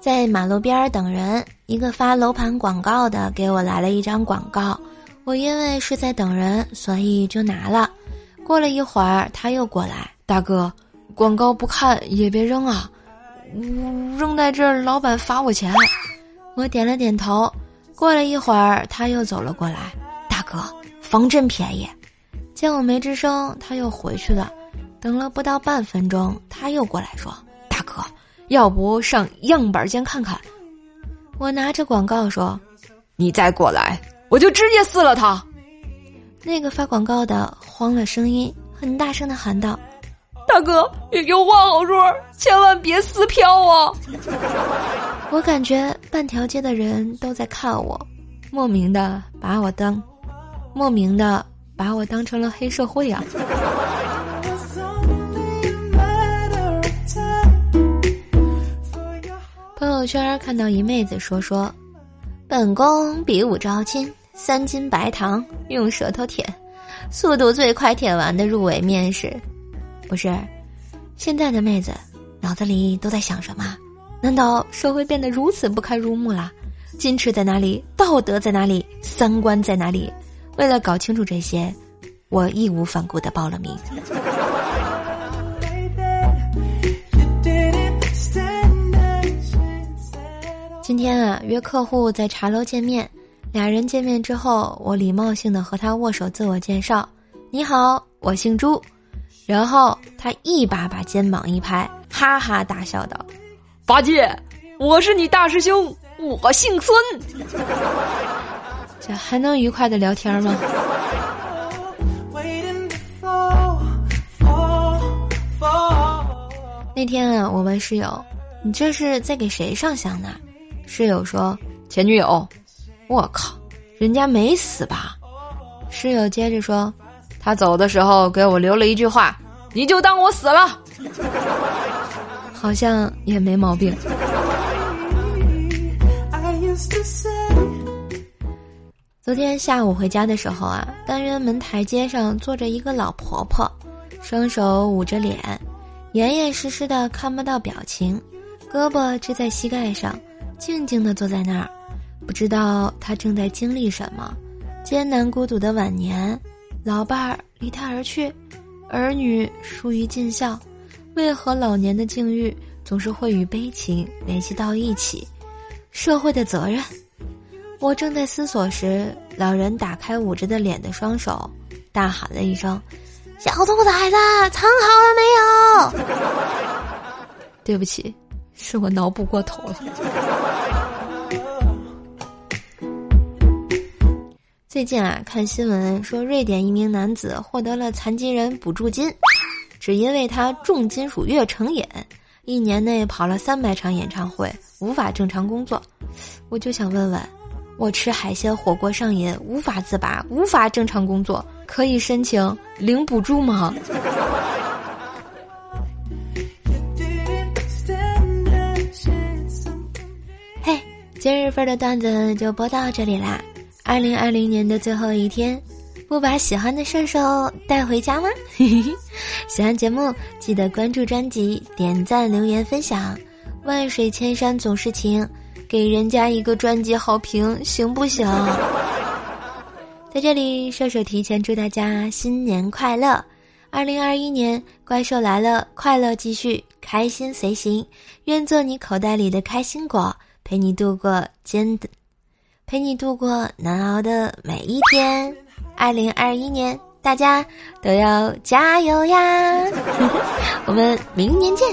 在马路边等人，一个发楼盘广告的给我来了一张广告，我因为是在等人，所以就拿了。过了一会儿，他又过来，大哥，广告不看也别扔啊，扔在这儿老板罚我钱。我点了点头。过了一会儿，他又走了过来，大哥，房真便宜。见我没吱声，他又回去了。等了不到半分钟，他又过来说，要不上样板间看看？我拿着广告说：“你再过来，我就直接撕了他。”那个发广告的慌了声音，很大声的喊道：“大哥，有话好说，千万别撕票啊！” 我感觉半条街的人都在看我，莫名的把我当，莫名的把我当成了黑社会啊！圈看到一妹子说说，本宫比武招亲，三斤白糖用舌头舔，速度最快舔完的入围面试，不是？现在的妹子脑子里都在想什么？难道社会变得如此不堪入目了？矜持在哪里？道德在哪里？三观在哪里？为了搞清楚这些，我义无反顾的报了名。今天啊，约客户在茶楼见面。俩人见面之后，我礼貌性的和他握手，自我介绍：“你好，我姓朱。”然后他一把把肩膀一拍，哈哈大笑道：“八戒，我是你大师兄，我姓孙。这还能愉快的聊天吗？”那天啊，我问室友：“你这是在给谁上香呢？”室友说：“前女友。”我靠，人家没死吧？室友接着说：“他走的时候给我留了一句话，你就当我死了。”好像也没毛病。昨天下午回家的时候啊，单元门台阶上坐着一个老婆婆，双手捂着脸，严严实实的看不到表情，胳膊支在膝盖上。静静地坐在那儿，不知道他正在经历什么，艰难孤独的晚年，老伴儿离他而去，儿女疏于尽孝，为何老年的境遇总是会与悲情联系到一起？社会的责任。我正在思索时，老人打开捂着的脸的双手，大喊了一声：“小兔崽子，藏好了没有？” 对不起，是我脑补过头了。最近啊，看新闻说，瑞典一名男子获得了残疾人补助金，只因为他重金属乐成瘾，一年内跑了三百场演唱会，无法正常工作。我就想问问，我吃海鲜火锅上瘾，无法自拔，无法正常工作，可以申请零补助吗？嘿，今日份的段子就播到这里啦。二零二零年的最后一天，不把喜欢的射手带回家吗？喜欢节目记得关注专辑、点赞、留言、分享。万水千山总是情，给人家一个专辑好评行不行？在这里，射手提前祝大家新年快乐！二零二一年，怪兽来了，快乐继续，开心随行。愿做你口袋里的开心果，陪你度过艰难。陪你度过难熬的每一天。二零二一年，大家都要加油呀！我们明年见。